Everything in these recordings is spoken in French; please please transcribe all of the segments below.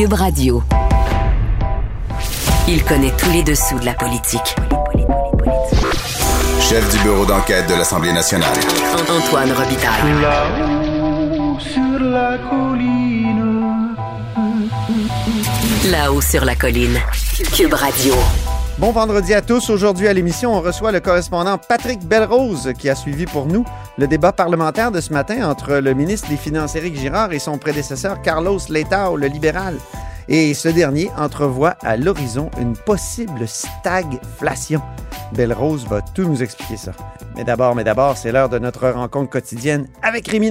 Cube Radio. Il connaît tous les dessous de la politique. Chef du bureau d'enquête de l'Assemblée nationale. Antoine Robitaille. Là-haut sur la colline. Là-haut sur la colline. Cube Radio. Bon vendredi à tous. Aujourd'hui à l'émission, on reçoit le correspondant Patrick Belrose qui a suivi pour nous le débat parlementaire de ce matin entre le ministre des Finances Éric Girard et son prédécesseur Carlos Letao, le libéral. Et ce dernier entrevoit à l'horizon une possible stagflation. Belrose va tout nous expliquer ça. Mais d'abord, mais d'abord, c'est l'heure de notre rencontre quotidienne avec Rémi.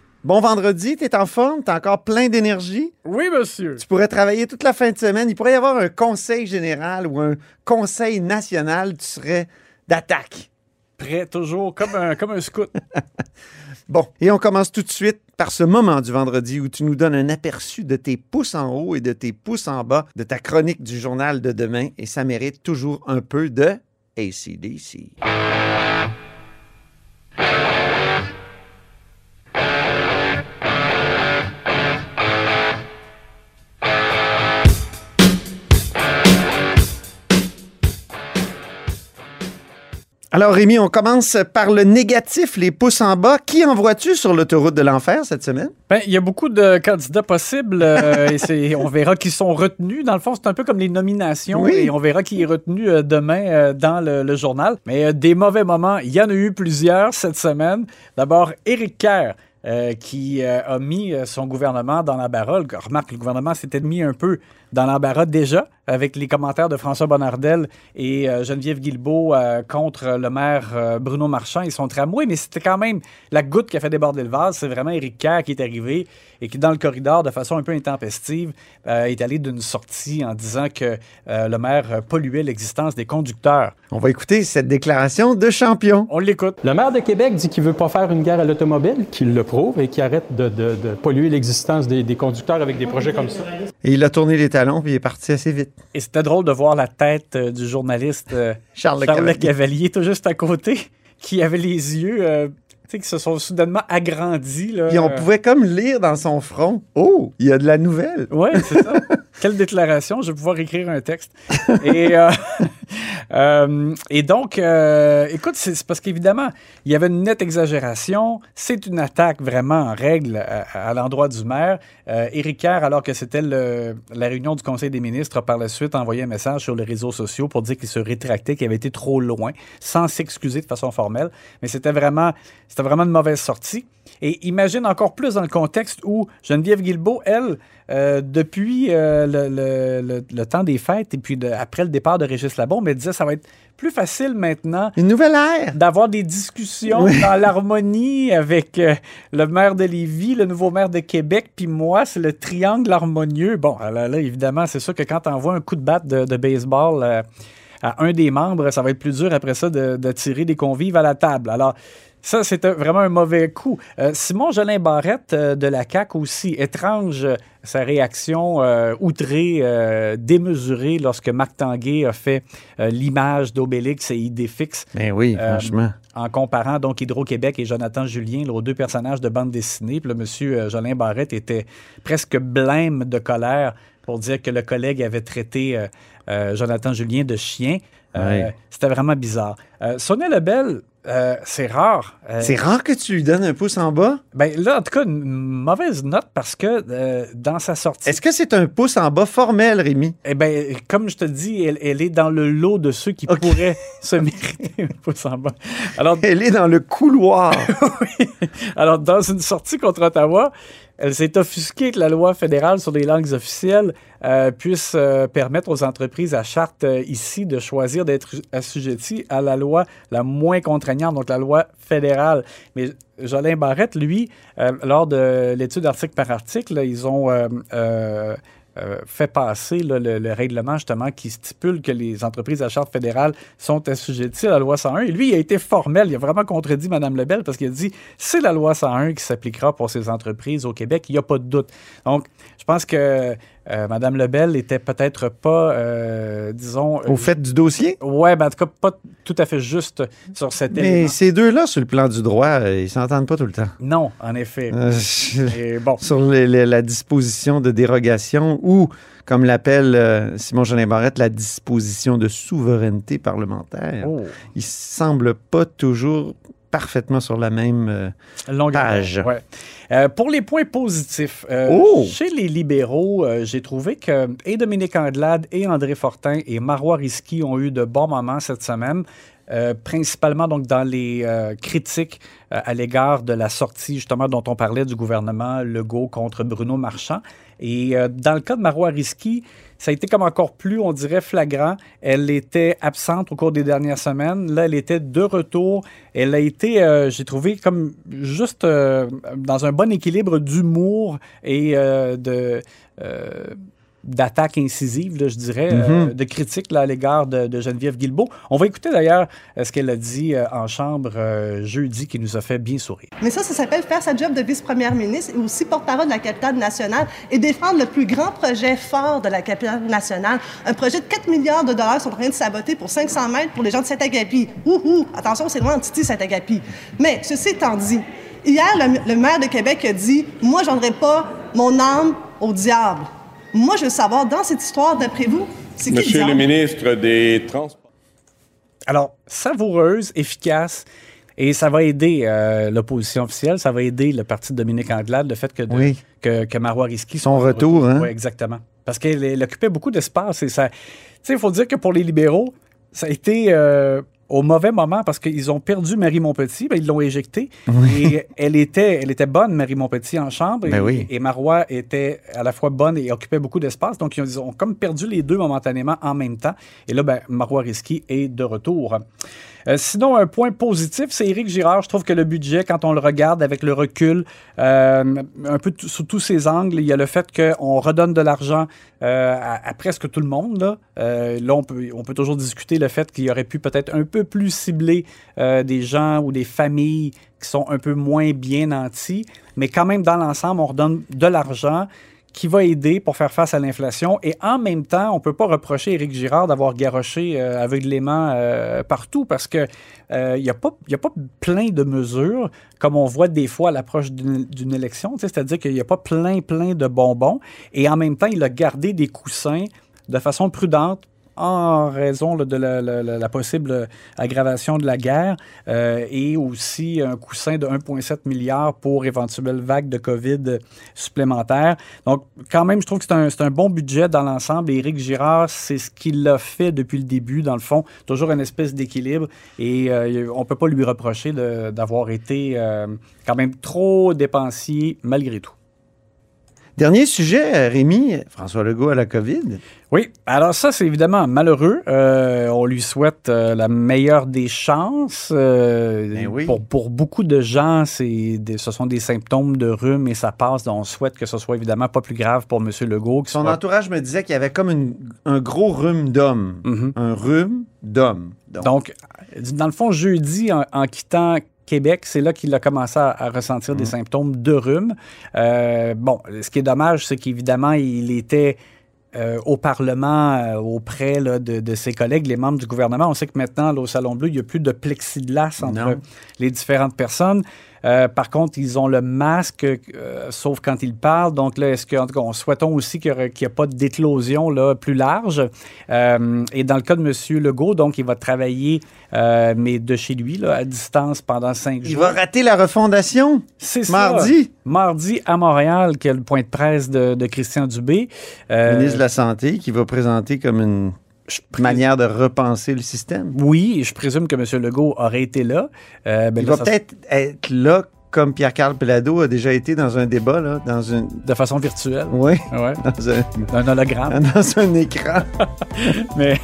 Bon vendredi, t'es en forme, t'es encore plein d'énergie. Oui, monsieur. Tu pourrais travailler toute la fin de semaine. Il pourrait y avoir un conseil général ou un conseil national. Tu serais d'attaque. Prêt, toujours, comme un, comme un scout. Bon, et on commence tout de suite par ce moment du vendredi où tu nous donnes un aperçu de tes pouces en haut et de tes pouces en bas de ta chronique du journal de demain. Et ça mérite toujours un peu de ACDC. Alors Rémi, on commence par le négatif, les pouces en bas. Qui envoies-tu sur l'autoroute de l'enfer cette semaine? Ben, il y a beaucoup de candidats possibles euh, et on verra qui sont retenus. Dans le fond, c'est un peu comme les nominations Oui. et on verra qui est retenu euh, demain euh, dans le, le journal. Mais des mauvais moments, il y en a eu plusieurs cette semaine. D'abord, Éric Kerr. euh, qui euh, a mis son gouvernement dans l'embarras. Remarque, le gouvernement s'était mis un peu dans l'embarras déjà avec les commentaires de François Bonnardel et euh, Geneviève Guilbeault euh, contre le maire euh, Bruno Marchand. Ils sont tramway, mais c'était quand même la goutte qui a fait déborder le vase. C'est vraiment Éric Kerr qui est arrivé et qui, dans le corridor, de façon un peu intempestive, euh, est allé d'une sortie en disant que euh, le maire polluait l'existence des conducteurs. On va écouter cette déclaration de champion. On l'écoute. Le maire de Québec dit qu'il veut pas faire une guerre à l'automobile, qu'il le prouve et qu'il arrête de, de- de polluer l'existence des, des conducteurs avec des projets comme ça. Et il a tourné les talons puis il est parti assez vite. Et c'était drôle de voir la tête euh, du journaliste euh, Charles Le Charles Le Cavalier. Cavalier, tout juste à côté, qui avait les yeux euh, qui se sont soudainement agrandis. Là. Puis on pouvait comme lire dans son front. Oh, il y a de la nouvelle. Oui, c'est ça. Quelle déclaration, je vais pouvoir écrire un texte. Et, euh, euh, donc, euh, écoute, c'est parce qu'évidemment, il y avait une nette exagération. C'est une attaque vraiment en règle à, l'endroit du maire. Éric Kerr, alors que c'était la réunion du Conseil des ministres, a par la suite envoyé un message sur les réseaux sociaux pour dire qu'il se rétractait, qu'il avait été trop loin, sans s'excuser de façon formelle. Mais c'était vraiment, vraiment une mauvaise sortie. Et imagine encore plus dans le contexte où Geneviève Guilbeault, elle, euh, depuis euh, le, le- le- le temps des fêtes et puis de- après le départ de Régis Labombe, elle disait ça va être plus facile maintenant Une nouvelle ère. d'avoir des discussions dans l'harmonie avec euh, le maire de Lévis, le nouveau maire de Québec, puis moi, c'est le triangle harmonieux. Bon, là, là, évidemment, c'est sûr que quand tu envoies un coup de batte de, de baseball à un des membres, ça va être plus dur après ça de, de tirer des convives à la table. Alors, Ça, c'était vraiment un mauvais coup. Euh, Simon Jolin Barrette euh, de la CAQ aussi, étrange euh, sa réaction outrée, démesurée lorsque Marc Tanguay a fait l'image d'Obélix et Idéfix. Ben oui, franchement. En comparant donc Hydro-Québec et Jonathan Julien, là, aux deux personnages de bande dessinée. Puis le monsieur Jolin Barrette était presque blême de colère pour dire que le collègue avait traité Jonathan Julien de chien. Ouais. C'était vraiment bizarre. Sonia Lebel, euh, c'est rare. Euh, C'est rare que tu lui donnes un pouce en bas? ben là, en tout cas, une mauvaise note parce que euh, dans sa sortie. Est-ce que c'est un pouce en bas formel, Rémi? Eh ben, comme je te dis, elle, elle est dans le lot de ceux qui pourraient se mériter un pouce en bas. Alors, Elle est dans le couloir. Alors, dans une sortie contre Ottawa, elle s'est offusquée que la loi fédérale sur les langues officielles euh, puisse euh, permettre aux entreprises à charte euh, ici de choisir d'être assujetties à la loi la moins contraignante, donc la loi fédérale. Mais Jolin Barrette, lui, lors de l'étude article par article, ils ont euh, fait passer le règlement justement qui stipule que les entreprises à charte fédérale sont assujetties à la loi 101. Et lui, il a été formel, il a vraiment contredit Mme Lebel parce qu'il a dit c'est la loi 101 qui s'appliquera pour ces entreprises au Québec, il n'y a pas de doute. Donc, je pense que euh, Mme Lebel était peut-être pas, euh, disons... Au fait du dossier? Ouais, ben, en tout cas, pas tout à fait juste sur cet Mais élément. ces deux-là, sur le plan du droit, euh, ils s'entendent pas tout le temps. Non, en effet. Euh, Et bon, sur les- les- la disposition de dérogation ou, comme l'appelle euh, Simon Jolin Barrette, la disposition de souveraineté parlementaire. oh, Ils semblent pas toujours parfaitement sur la même... euh, longueur. Page. Ouais. Euh, pour les points positifs, euh, Oh! chez les libéraux, euh, j'ai trouvé que et Dominique Andelade et André Fortin et Marois Risky ont eu de bons moments cette semaine. euh, principalement donc dans les euh, critiques euh, à l'égard de la sortie justement dont on parlait du gouvernement Legault contre Bruno Marchand. Et euh, dans le cas de Marois Risky, ça a été comme encore plus, on dirait, flagrant. Elle était absente au cours des dernières semaines. Là, elle était de retour. Elle a été, euh, j'ai trouvé, comme juste euh, dans un bon équilibre d'humour et de... d'attaque incisive, là, je dirais, euh, de critique là, à l'égard de, de Geneviève Guilbeault. On va écouter d'ailleurs euh, ce qu'elle a dit euh, en chambre euh, jeudi qui nous a fait bien sourire. Mais ça, ça s'appelle faire sa job de vice-première ministre et aussi porte-parole de la capitale nationale et défendre le plus grand projet fort de la capitale nationale. Un projet de 4 milliards de dollars sont en train de saboter pour 500 mètres pour les gens de Saint-Agapi. Ouhou! Attention, c'est loin de Titi, Saint-Agapi. Mais, ceci étant dit, hier, le, le maire de Québec a dit « Moi, j'en pas mon âme au diable. » Moi, je veux savoir, dans cette histoire, d'après vous, c'est qui Monsieur le ministre des Transports. Alors, savoureuse, efficace, et ça va aider euh, l'opposition officielle, ça va aider le parti de Dominique Anglade, le fait que, de- Oui. que, que Marois Risky Son retour, hein? Oui, exactement. Parce qu'elle elle occupait beaucoup d'espace et ça. Tu sais, il faut dire que pour les libéraux, ça a été euh, au mauvais moment parce qu'ils ont perdu Marie Montpetit, ben, ils l'ont éjectée. Et elle était, elle était bonne, Marie Montpetit, en chambre. Ben et, oui. et Marois était à la fois bonne et occupait beaucoup d'espace. Donc, ils ont, ils ont comme perdu les deux momentanément en même temps. Et là, ben, Marois Risky est de retour. Euh, sinon, un point positif, c'est Éric Girard. Je trouve que le budget, quand on le regarde avec le recul, euh, un peu sous tous ses angles, il y a le fait qu'on redonne de l'argent euh, à, à presque tout le monde. Là, là on, peut, on peut toujours discuter le fait qu'il aurait pu peut-être un peu plus cibler euh, des gens ou des familles qui sont un peu moins bien nantis. Mais quand même, dans l'ensemble, on redonne de l'argent qui va aider pour faire face à l'inflation. Et en même temps, on ne peut pas reprocher Éric Girard d'avoir garoché euh, aveuglément euh, partout parce que euh, il n'y a, pas- a pas plein de mesures comme on voit des fois à l'approche d'une élection. C'est-à-dire qu'il n'y a pas plein, plein de bonbons. Et en même temps, il a gardé des coussins de façon prudente en raison de la, possible aggravation de la guerre euh, et aussi un coussin de 1,7 milliard pour éventuelle vague de COVID supplémentaire. Donc, quand même, je trouve que c'est un, bon budget dans l'ensemble. Éric Girard, c'est ce qu'il a fait depuis le début, dans le fond. Toujours une espèce d'équilibre. Et euh, on ne peut pas lui reprocher d'avoir été euh, quand même trop dépensier malgré tout. Dernier sujet, Rémi, François Legault à la COVID. Oui, alors ça, c'est évidemment malheureux. Euh, on lui souhaite euh, la meilleure des chances. Euh, Ben oui. pour, pour beaucoup de gens, c'est des- ce sont des symptômes de rhume et ça passe. Donc, on souhaite que ce soit évidemment pas plus grave pour M. Legault. Son soit- entourage me disait qu'il y avait comme une- un gros rhume d'homme. Mhm. Un rhume d'homme. Donc, Donc, dans le fond, jeudi, en, en quittant Québec, c'est là qu'il a commencé à, à ressentir des symptômes de rhume. Euh, bon, ce qui est dommage, c'est qu'évidemment, il était euh, au Parlement euh, auprès là, de, de, ses collègues, les membres du gouvernement. On sait que maintenant, là, au Salon Bleu, il n'y a plus de plexiglas entre Non. les différentes personnes. Euh, par contre, ils ont le masque, sauf quand ils parlent. Donc là, est-ce que, en tout cas, on souhaitons aussi qu'il n'y ait pas d'éclosion là plus large. Et dans le cas de M. Legault, donc, il va travailler, mais de chez lui, là, à distance pendant cinq Il jours. va rater la refondation? C'est ça. Mardi? Mardi à Montréal, qui est le point de presse de, de Christian Dubé. Ministre la Santé qui va présenter comme une manière de repenser le système? Oui, je présume que M. Legault aurait été là. Euh, ben Il là, va ça- peut-être être là comme Pierre-Carl Pelado a déjà été dans un débat, là, dans une... De façon virtuelle. Oui, Ouais. dans un, Un hologramme. dans un écran. Mais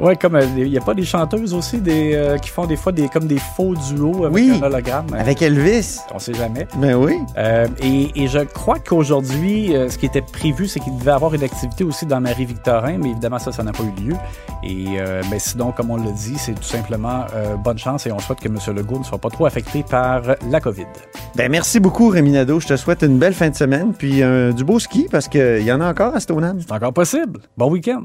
ouais, comme euh, il n'y a pas des chanteuses aussi des, euh, qui font des fois des, comme des faux duos avec Oui, un hologramme. Avec Elvis. On sait jamais. Ben oui. Euh, et, et je crois qu'aujourd'hui, euh, ce qui était prévu, c'est qu'il devait avoir une activité aussi dans Marie-Victorin, mais évidemment, ça, ça n'a pas eu lieu. Et euh, mais sinon, comme on l'a dit, c'est tout simplement euh, bonne chance et on souhaite que M. Legault ne soit pas trop affecté par la COVID. Ben merci beaucoup, Rémi Nadeau. Je te souhaite une belle fin de semaine, puis euh, du beau ski, parce qu'il y en a encore à Stoneham. C'est encore possible. Bon week-end.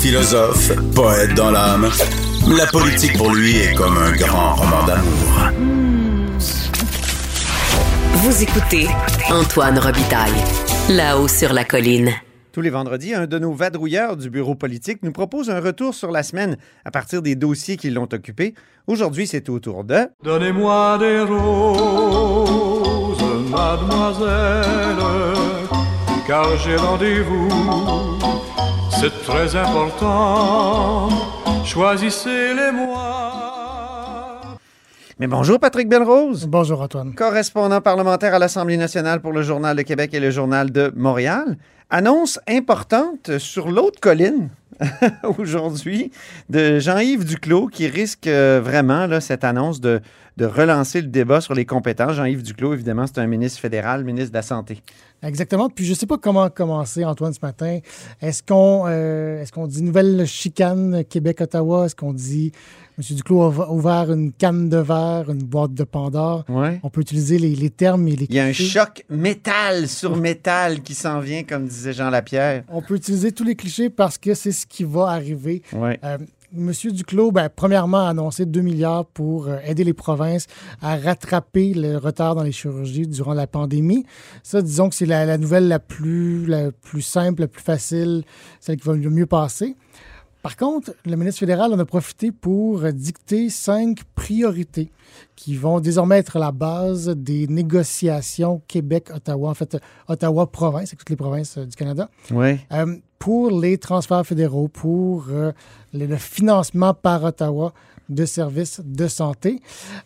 Philosophe, poète dans l'âme, la politique pour lui est comme un grand roman d'amour. Vous écoutez Antoine Robitaille, là-haut sur la colline. Tous les vendredis, un de nos vadrouilleurs du bureau politique nous propose un retour sur la semaine à partir des dossiers qui l'ont occupé. Aujourd'hui, c'est au tour de... Donnez-moi des roses, mademoiselle, car j'ai rendez-vous. C'est très important. Choisissez-les moi. Mais bonjour Patrick Belrose. Bonjour Antoine. Correspondant parlementaire à l'Assemblée nationale pour le Journal de Québec et le Journal de Montréal. Annonce importante sur l'autre colline aujourd'hui de Jean-Yves Duclos qui risque euh, vraiment là, cette annonce de, de relancer le débat sur les compétences. Jean-Yves Duclos, évidemment, c'est un ministre fédéral, ministre de la Santé. Exactement. Puis je ne sais pas comment commencer, Antoine, ce matin. Est-ce qu'on euh, est-ce qu'on dit nouvelle chicane Québec-Ottawa? Est-ce qu'on dit M. Duclos a ouvert une canne de verre, une boîte de Pandore? Ouais. On peut utiliser les, les termes et les Il y a un choc métal sur métal qui s'en vient, comme disait Jean Lapierre. On peut utiliser tous les clichés parce que c'est ce qui va arriver. Ouais. Euh, Monsieur Duclos, ben, premièrement, a annoncé 2 milliards pour euh, aider les provinces à rattraper le retard dans les chirurgies durant la pandémie. Ça, disons que c'est la, nouvelle la plus, la plus simple, la plus facile, celle qui va le mieux passer. Par contre, le ministre fédéral en a profité pour dicter cinq priorités qui vont désormais être la base des négociations Québec-Ottawa, en fait, Ottawa-Province, avec toutes les provinces euh, du Canada. Oui. Euh, pour les transferts fédéraux, pour euh, le, le financement par Ottawa de services de santé.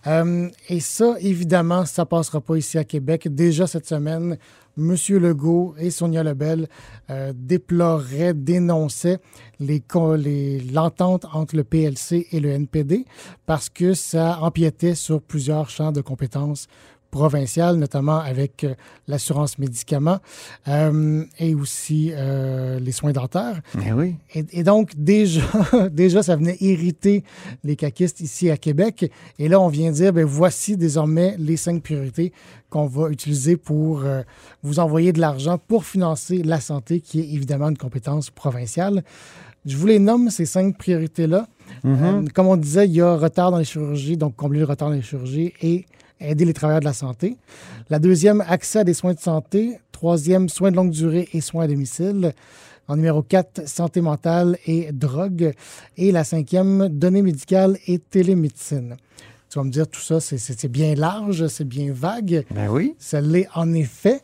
Euh, et ça, évidemment, ça passera pas ici à Québec. Déjà cette semaine, M. Legault et Sonia Lebel euh, déploraient, dénonçaient l'entente entre le PLC et le NPD parce que ça empiétait sur plusieurs champs de compétences provinciales, notamment avec euh, l'assurance médicaments euh, et aussi euh, les soins dentaires. Mais oui. Et, et donc, déjà, déjà, ça venait irriter les caquistes ici à Québec. Et là, on vient dire, ben voici désormais les cinq priorités qu'on va utiliser pour euh, vous envoyer de l'argent pour financer la santé, qui est évidemment une compétence provinciale. Je vous les nomme, ces cinq priorités-là. Euh, comme on disait, il y a retard dans les chirurgies, donc combler le retard dans les chirurgies et aider les travailleurs de la santé. La deuxième, accès à des soins de santé. Troisième, soins de longue durée et soins à domicile. En numéro 4, santé mentale et drogue. Et la cinquième, données médicales et télémédecine. Tu vas me dire, tout ça, c'est- bien large, c'est bien vague. Ben oui. Ça l'est en effet.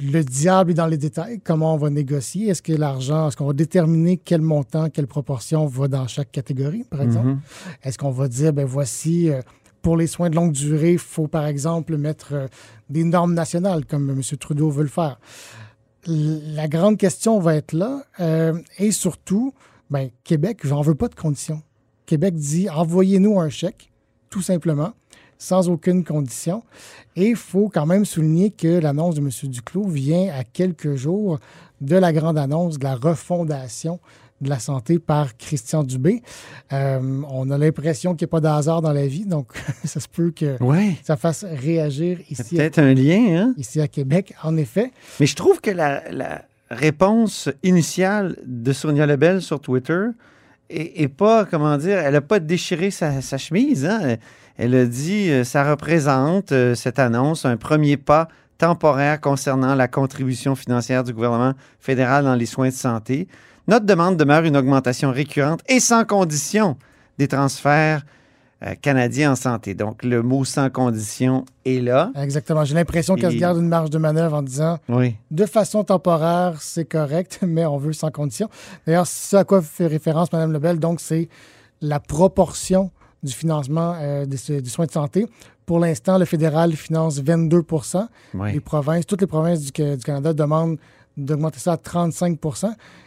Le diable est dans les détails. Comment on va négocier? Est-ce que l'argent, est-ce qu'on va déterminer quel montant, quelle proportion va dans chaque catégorie, par exemple? Mhm. Est-ce qu'on va dire, ben voici, euh, pour les soins de longue durée, il faut par exemple mettre euh, des normes nationales, comme M. Trudeau veut le faire? La grande question va être là. euh, et surtout, ben, Québec, j'en veux pas de conditions. Québec dit, envoyez-nous un chèque, tout simplement, sans aucune condition. Et il faut quand même souligner que l'annonce de M. Duclos vient à quelques jours de la grande annonce de la refondation de la santé par Christian Dubé. Euh, on a l'impression qu'il n'y a pas de hasard dans la vie, donc ça se peut que Ouais. ça fasse réagir ici, Peut-être un lien, hein? ici à Québec, en effet. Mais je trouve que la, la réponse initiale de Sonia Lebel sur Twitter est, est pas, comment dire, elle n'a pas déchiré sa, sa chemise. hein? Elle, elle a dit euh, ça représente, euh, cette annonce, un premier pas temporaire concernant la contribution financière du gouvernement fédéral dans les soins de santé. Notre demande demeure une augmentation récurrente et sans condition des transferts euh, canadiens en santé. Donc, le mot sans condition est là. Exactement. J'ai l'impression qu'elle se garde une marge de manœuvre en disant Oui. de façon temporaire, c'est correct, mais on veut sans condition. D'ailleurs, ce à quoi fait référence Mme Lebel, donc, c'est la proportion du financement euh, des, des soins de santé. Pour l'instant, le fédéral finance 22 Oui. Les provinces, toutes les provinces du Canada demandent d'augmenter ça à 35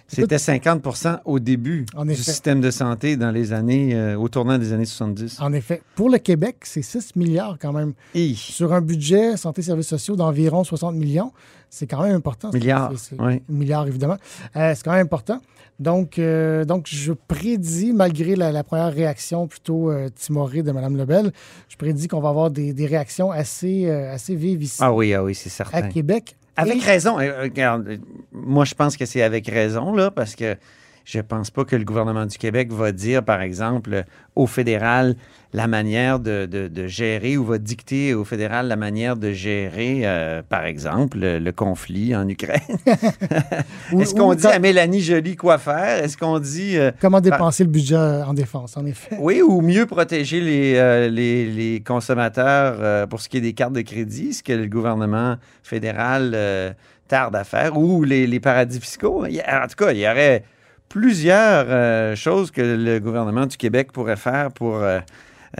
C'était 50% au début En du effet. système de santé dans les années, euh, au tournant des années 70. En effet. Pour le Québec, c'est 6 milliards quand même. Sur un budget santé et services sociaux d'environ 60 millions, c'est quand même important. Milliards, c'est- c'est- oui. Milliards, évidemment. Euh, c'est quand même important. Donc, euh, donc je prédis, malgré la, la première réaction plutôt timorée de Mme Lebel, je prédis qu'on va avoir des, des réactions assez, assez vives ici Ah oui, ah oui, c'est à certain. Québec. Avec Et- raison. Euh, regarde, euh, moi, je pense que c'est avec raison, là, parce que je pense pas que le gouvernement du Québec va dire, par exemple, euh, au fédéral la manière de, de- de gérer ou va dicter au fédéral la manière de gérer, euh, par exemple, le, le conflit en Ukraine. Est-ce qu'on dit quand- à Mélanie Joly quoi faire? Est-ce qu'on dit... euh, Comment dépenser le budget en défense, en effet? Oui, ou mieux protéger les, euh, les, les consommateurs pour ce qui est des cartes de crédit, ce que le gouvernement fédéral tarde à faire, ou les, les paradis fiscaux? En tout cas, il y aurait plusieurs euh, choses que le gouvernement du Québec pourrait faire pour, euh,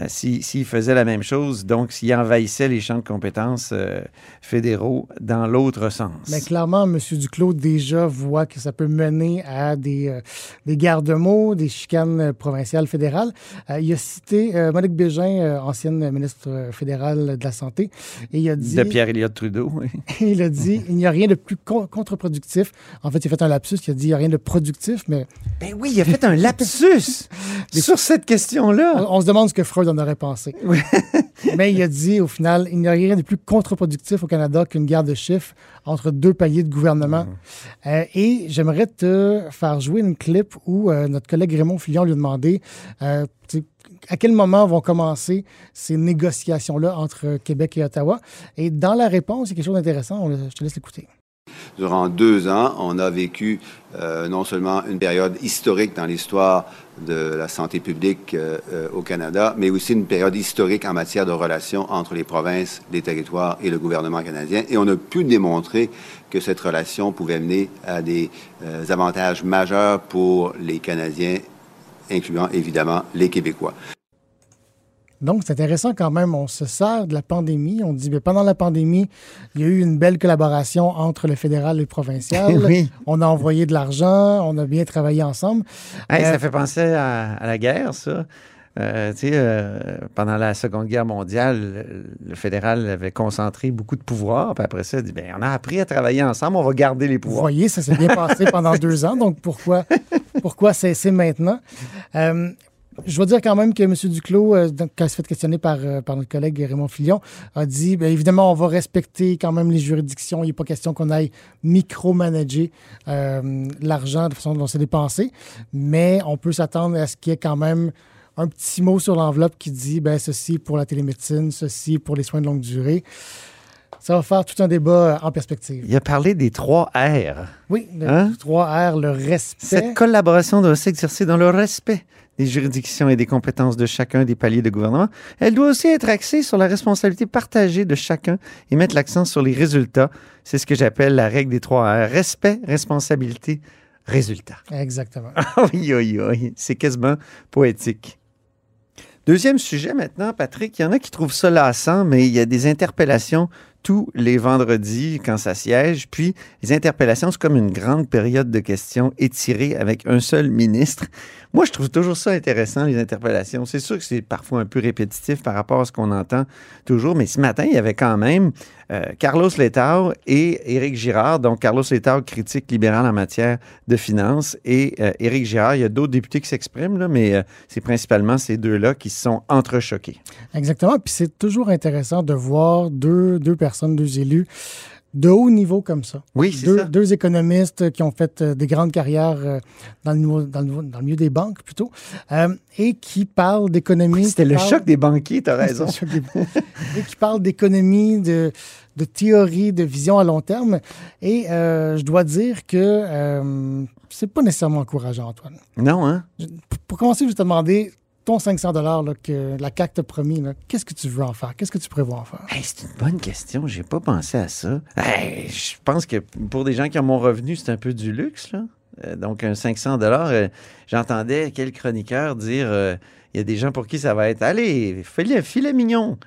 euh, si- s'il faisait la même chose, donc s'il envahissait les champs de compétences euh, fédéraux dans l'autre sens. Mais clairement, M. Duclos déjà voit que ça peut mener à des, euh, des garde-mots, des chicanes euh, provinciales, fédérales. Euh, il a cité Monique Bégin, ancienne ministre fédérale de la Santé, et il a dit... De Pierre-Éliott Trudeau, oui. il a dit il n'y a rien de plus con- contre-productif. En fait, il a fait un lapsus, il a dit il n'y a rien de productif, mais Ben oui, il a fait un lapsus sur cette question-là. on, on se demande ce que Freud en aurait pensé. mais il a dit au final il n'y a rien de plus contre-productif au Canada qu'une guerre de chiffres entre deux paliers de gouvernement. Euh, et j'aimerais te faire jouer une clip où euh, notre collègue Raymond Fillon lui a demandé euh, à quel moment vont commencer ces négociations-là entre Québec et Ottawa? Et dans la réponse, il y a quelque chose d'intéressant. Je te laisse l'écouter. Durant deux ans, on a vécu euh, non seulement une période historique dans l'histoire de la santé publique euh, euh, au Canada, mais aussi une période historique en matière de relations entre les provinces, les territoires et le gouvernement canadien. Et on a pu démontrer que cette relation pouvait mener à des euh, avantages majeurs pour les Canadiens, incluant évidemment les Québécois. Donc, c'est intéressant quand même. On se sert de la pandémie. On dit, bien, pendant la pandémie, il y a eu une belle collaboration entre le fédéral et le provincial. Oui. On a envoyé de l'argent, on a bien travaillé ensemble. Hey, Euh, ça fait penser à, à la guerre, ça. Euh, euh, pendant la Seconde Guerre mondiale, le, le fédéral avait concentré beaucoup de pouvoirs. Puis après ça, il dit ben, on a appris à travailler ensemble, on va garder les Vous pouvoirs. voyez, ça s'est bien passé pendant deux ans, donc pourquoi, pourquoi cesser maintenant? Euh, je dois dire quand même que M. Duclos, euh, donc, quand il s'est fait questionner par, euh, par notre collègue Raymond Fillon, a dit bien évidemment, on va respecter quand même les juridictions. Il n'est pas question qu'on aille micromanager euh, l'argent de façon dont c'est dépensé, mais on peut s'attendre à ce qu'il y ait quand même un petit mot sur l'enveloppe qui dit ben, ceci pour la télémédecine, ceci pour les soins de longue durée. Ça va faire tout un débat en perspective. Il a parlé des trois R. Oui, le Hein? 3R, le respect. Cette collaboration doit s'exercer dans le respect des juridictions et des compétences de chacun des paliers de gouvernement. Elle doit aussi être axée sur la responsabilité partagée de chacun et mettre l'accent sur les résultats. C'est ce que j'appelle la règle des trois R. Respect, responsabilité, résultat. Exactement. oui, oui, oui. C'est quasiment poétique. Deuxième sujet maintenant, Patrick. Il y en a qui trouvent ça lassant, mais il y a des interpellations tous les vendredis quand ça siège. Puis, les interpellations, c'est comme une grande période de questions étirée avec un seul ministre. Moi, je trouve toujours ça intéressant, les interpellations. C'est sûr que c'est parfois un peu répétitif par rapport à ce qu'on entend toujours, mais ce matin, il y avait quand même euh, Carlos Letao et Éric Girard. Donc, Carlos Letao, critique libéral en matière de finances, et euh, Éric Girard, il y a d'autres députés qui s'expriment, mais euh, c'est principalement ces deux-là qui se sont entrechoqués. Exactement. Puis c'est toujours intéressant de voir deux, deux personnes, deux élus de haut niveau comme ça. Oui, c'est deux, ça. deux économistes qui ont fait euh, des grandes carrières euh, dans, le, dans, le, niveau- dans le milieu des banques plutôt, euh, et qui parlent d'économie. C'était le parlent- choc des banquiers, tu as raison. Des- et qui parlent d'économie, de, de théorie, de vision à long terme. Et euh, je dois dire que euh, c'est pas nécessairement encourageant, Antoine. Non, hein? Pour, pour commencer, je vais te demander ton 500 là, que la CAQ t'a promis. Qu'est-ce que tu veux en faire? Qu'est-ce que tu prévois en faire? C'est une bonne question. J'ai pas pensé à ça. Hey, je pense que pour des gens qui ont mon revenu, c'est un peu du luxe. Euh, donc, un 500 dollars. J'entendais quel chroniqueur dire euh, il y a des gens pour qui ça va être allez, fais-le filet mignon.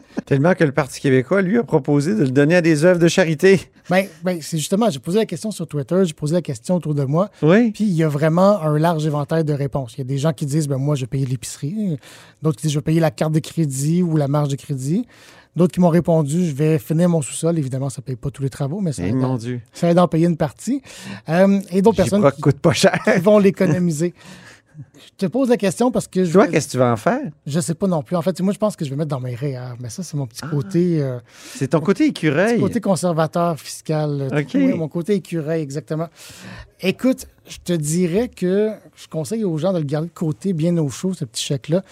Tellement que le Parti québécois, lui, a proposé de le donner à des œuvres de charité. Ben, ben, c'est justement, j'ai posé la question sur Twitter, j'ai posé la question autour de moi. Oui. Puis il y a vraiment un large éventail de réponses. Il y a des gens qui disent, ben moi, je vais payer l'épicerie. D'autres qui disent, je vais payer la carte de crédit ou la marge de crédit. D'autres qui m'ont répondu, je vais finir mon sous-sol. Évidemment, ça ne paye pas tous les travaux, mais ça Eh, aide, en- ça aide à en payer une partie. Euh, et d'autres personnes J'y qui, coûte pas cher. qui vont l'économiser. Je te pose la question parce que je. Toi, qu'est-ce que tu vas en faire? Je sais pas non plus. En fait, moi, je pense que je vais mettre dans mes REER. Mais ça, c'est mon petit côté. euh, C'est ton côté écureuil. petit côté conservateur fiscal. OK. Oui, mon côté écureuil, exactement. Écoute, je te dirais que je conseille aux gens de le garder de côté bien au chaud, ce petit chèque-là,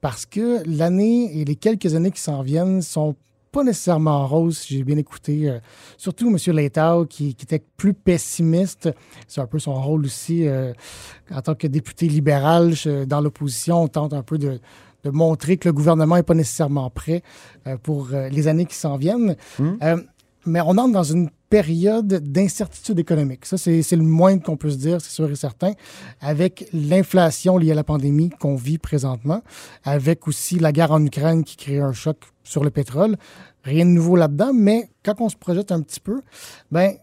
parce que l'année et les quelques années qui s'en viennent sont pas nécessairement roses, si j'ai bien écouté. euh, surtout M. Leitao, qui, qui était plus pessimiste. C'est un peu son rôle aussi euh, en tant que député libéral je- dans l'opposition. On tente un peu de, de montrer que le gouvernement n'est pas nécessairement prêt euh, pour les années qui s'en viennent. Euh, mais on entre dans une période d'incertitude économique. Ça, c'est le moins qu'on peut se dire, c'est sûr et certain, avec l'inflation liée à la pandémie qu'on vit présentement, avec aussi la guerre en Ukraine qui crée un choc sur le pétrole. Rien de nouveau là-dedans, mais quand on se projette un petit peu, ben,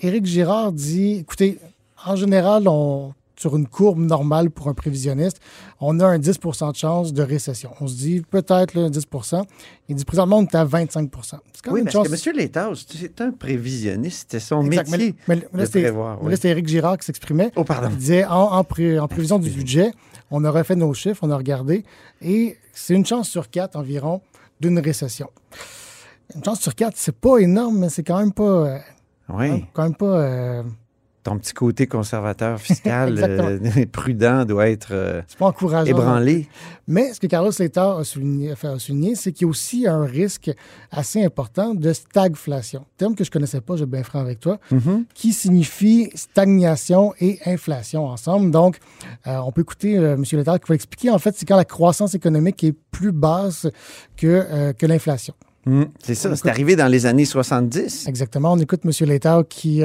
Éric Girard dit, écoutez, en général, on, sur une courbe normale pour un prévisionniste, on a un 10% de chance de récession. On se dit peut-être là, 10% Il dit présentement, on est à 25% C'est quand Oui, même une parce chance. que M. Létard, c'est un prévisionniste. C'était son Exact. métier Mais, de prévoir. mais là, c'était Éric Girard qui s'exprimait. Oh, pardon. Il disait en, en pré- en prévision du budget, on aurait fait nos chiffres, on a regardé, et c'est une chance sur quatre environ d'une récession. Une chance sur quatre, c'est pas énorme, mais c'est quand même pas. euh, Oui. quand même pas. euh, Ton petit côté conservateur fiscal euh, prudent doit être euh, c'est pas encourageant. ébranlé. Mais ce que Carlos Leitard a souligné, enfin, a souligné, c'est qu'il y a aussi un risque assez important de stagflation. Terme que je connaissais pas, je vais bien franc avec toi, Mhm. qui signifie stagnation et inflation ensemble. Donc, euh, on peut écouter M. Leitard qui va expliquer, en fait, c'est quand la croissance économique est plus basse que, que l'inflation. Mm, C'est ça, c'est arrivé dans les années 70. Exactement. On écoute M. Leitard qui,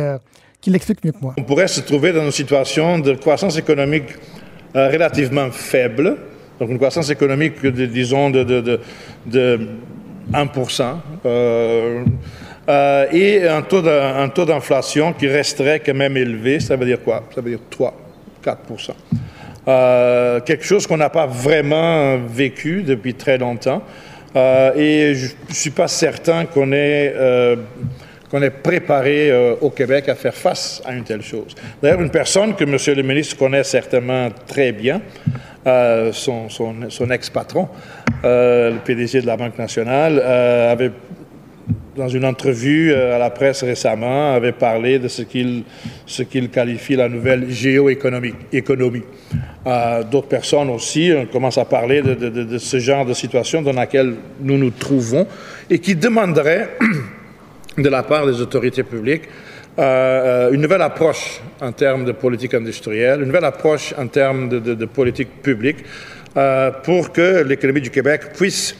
qui l'explique mieux que moi. On pourrait se trouver dans une situation de croissance économique euh, relativement faible, donc une croissance économique, de- disons, de, de, de, de 1%, euh, euh, et un taux un taux d'inflation qui resterait quand même élevé. Ça veut dire quoi? Ça veut dire 3, 4%. Euh, quelque chose qu'on n'a pas vraiment vécu depuis très longtemps. Euh, et je ne suis pas certain qu'on euh, qu'on est préparé euh, au Québec à faire face à une telle chose. D'ailleurs, une personne que M. le ministre connaît certainement très bien, euh, son, ex-patron, euh, le PDG de la Banque nationale, avait dans une entrevue à la presse récemment, avait parlé de ce qu'il qualifie la nouvelle géoéconomie. Économie. D'autres personnes aussi on commence à parler de ce genre de situation dans laquelle nous nous trouvons et qui demanderait de la part des autorités publiques euh, euh, une nouvelle approche en termes de politique industrielle, une nouvelle approche en termes de, politique publique euh, pour que l'économie du Québec puisse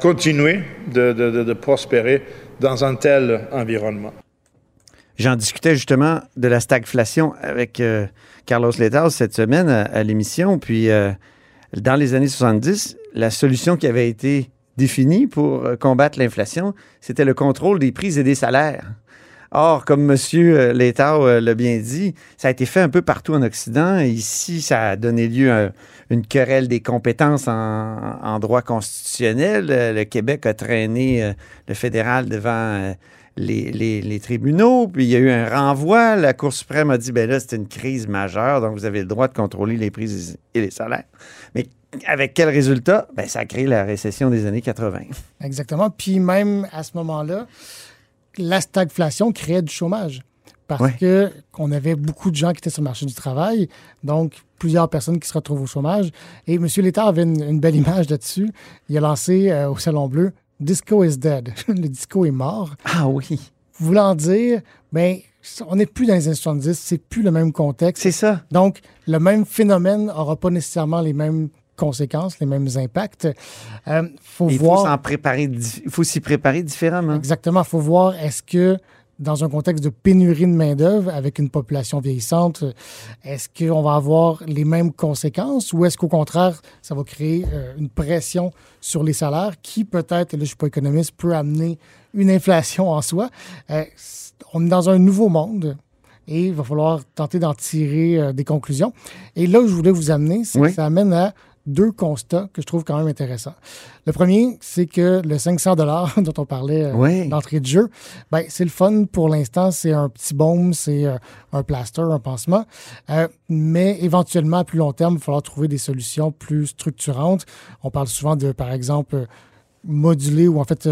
continuer de, prospérer dans un tel environnement. J'en discutais justement de la stagflation avec Carlos Letao cette semaine à, l'émission. Puis, dans les années 70, la solution qui avait été définie pour euh, combattre l'inflation, c'était le contrôle des prix et des salaires. Or, comme M. Letao euh, l'a bien dit, ça a été fait un peu partout en Occident. Ici, ça a donné lieu à une querelle des compétences en, droit constitutionnel. Euh, Le Québec a traîné euh, le fédéral devant euh, les, les- les tribunaux, puis il y a eu un renvoi. La Cour suprême a dit, ben là, c'est une crise majeure, donc vous avez le droit de contrôler les prix et les salaires. Mais avec quel résultat? Ben, ça a créé la récession des années 80. Exactement. Puis même à ce moment-là, la stagflation créait du chômage. Parce Ouais. que qu'on avait beaucoup de gens qui étaient sur le marché du travail, donc plusieurs personnes qui se retrouvent au chômage. Et M. Létard avait une, une belle image là-dessus. Il a lancé euh, au Salon Bleu Disco is dead. le disco est mort. Ah oui. Voulant dire, ben, on n'est plus dans les années 70, c'est plus le même contexte. C'est ça. Donc, le même phénomène n'aura pas nécessairement les mêmes conséquences, les mêmes impacts. Euh, faut Il voir. faut s'en préparer, il faut s'y préparer différemment. Exactement. Il faut voir est-ce que dans un contexte de pénurie de main-d'œuvre avec une population vieillissante, est-ce qu'on va avoir les mêmes conséquences ou est-ce qu'au contraire, ça va créer euh, une pression sur les salaires qui peut-être, là je ne suis pas économiste, peut amener une inflation en soi? Euh, on est dans un nouveau monde. Et il va falloir tenter d'en tirer euh, des conclusions. Et là où je voulais vous amener, c'est Oui. que ça amène à deux constats que je trouve quand même intéressants. Le premier, c'est que le 500 dollars dont on parlait euh, Oui. d'entrée de jeu, ben, c'est le fun pour l'instant. C'est un petit baume, c'est euh, un plaster, un pansement. Euh, mais éventuellement, à plus long terme, il va falloir trouver des solutions plus structurantes. On parle souvent de, par exemple, moduler ou en fait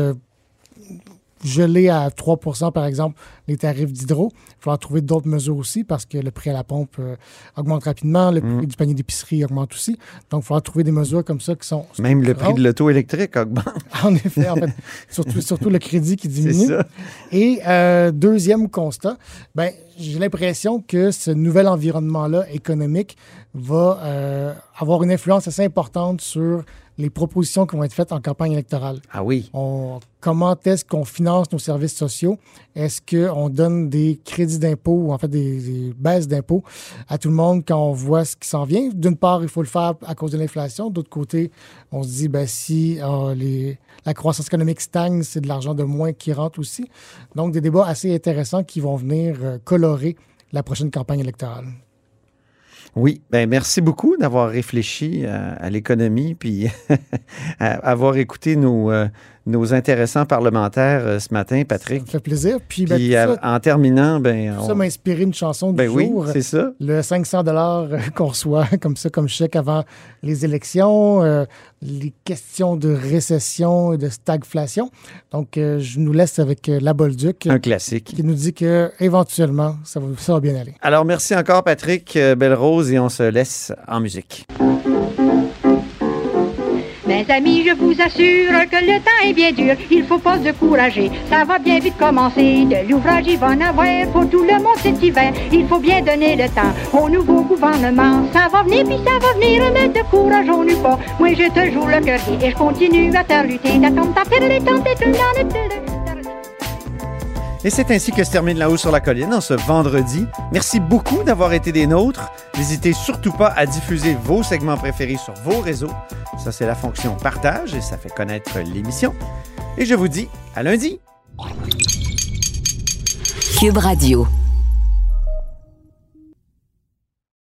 geler à 3 par exemple, les tarifs d'hydro. Il va falloir trouver d'autres mesures aussi parce que le prix à la pompe euh, augmente rapidement, le prix du panier d'épicerie augmente aussi. Donc, il va falloir trouver des mesures comme ça qui sont. Même le prix de l'auto électrique augmente. En effet, en fait, surtout, surtout le crédit qui diminue. ça. Et euh, deuxième constat, ben, j'ai l'impression que ce nouvel environnement-là économique va euh, avoir une influence assez importante sur les propositions qui vont être faites en campagne électorale. Ah oui. On- comment est-ce qu'on finance nos services sociaux? Est-ce qu'on donne des crédits d'impôt ou en fait des, des baisses d'impôts à tout le monde quand on voit ce qui s'en vient? D'une part, il faut le faire à cause de l'inflation. D'autre côté, on se dit, ben, si euh, les, la croissance économique stagne, c'est de l'argent de moins qui rentre aussi. Donc, des débats assez intéressants qui vont venir euh, colorer la prochaine campagne électorale. Oui, ben merci beaucoup d'avoir réfléchi à, à l'économie puis à avoir écouté nos, euh, nos intéressants parlementaires euh, ce matin, Patrick. Ça fait plaisir. Puis, ben, Puis tout à- ça- en terminant, ben on- ça m'a inspiré une chanson du Ben oui, jour. c'est ça. Le 500 dollars qu'on reçoit comme ça, comme chèque avant les élections, euh, les questions de récession et de stagflation. Donc, euh, je nous laisse avec euh, La Bolduc. Un classique. Qui nous dit que éventuellement, ça va, ça va bien aller. Alors merci encore Patrick euh, Belle-Rose et on se laisse en musique. Mes amis, je vous assure que le temps est bien dur. Il faut pas se décourager. Ça va bien vite commencer. De l'ouvrage, il va en avoir pour tout le monde cet hiver. Il faut bien donner le temps au nouveau gouvernement. Ça va venir, puis ça va venir. Ne décourageons-nous pas. Moi, te joue le cœur et je continue à te lutter. Et c'est ainsi que se termine La Haut sur la Colline en ce vendredi. Merci beaucoup d'avoir été des nôtres. N'hésitez surtout pas à diffuser vos segments préférés sur vos réseaux. Ça, c'est la fonction partage et ça fait connaître l'émission. Et je vous dis à lundi. Cube Radio.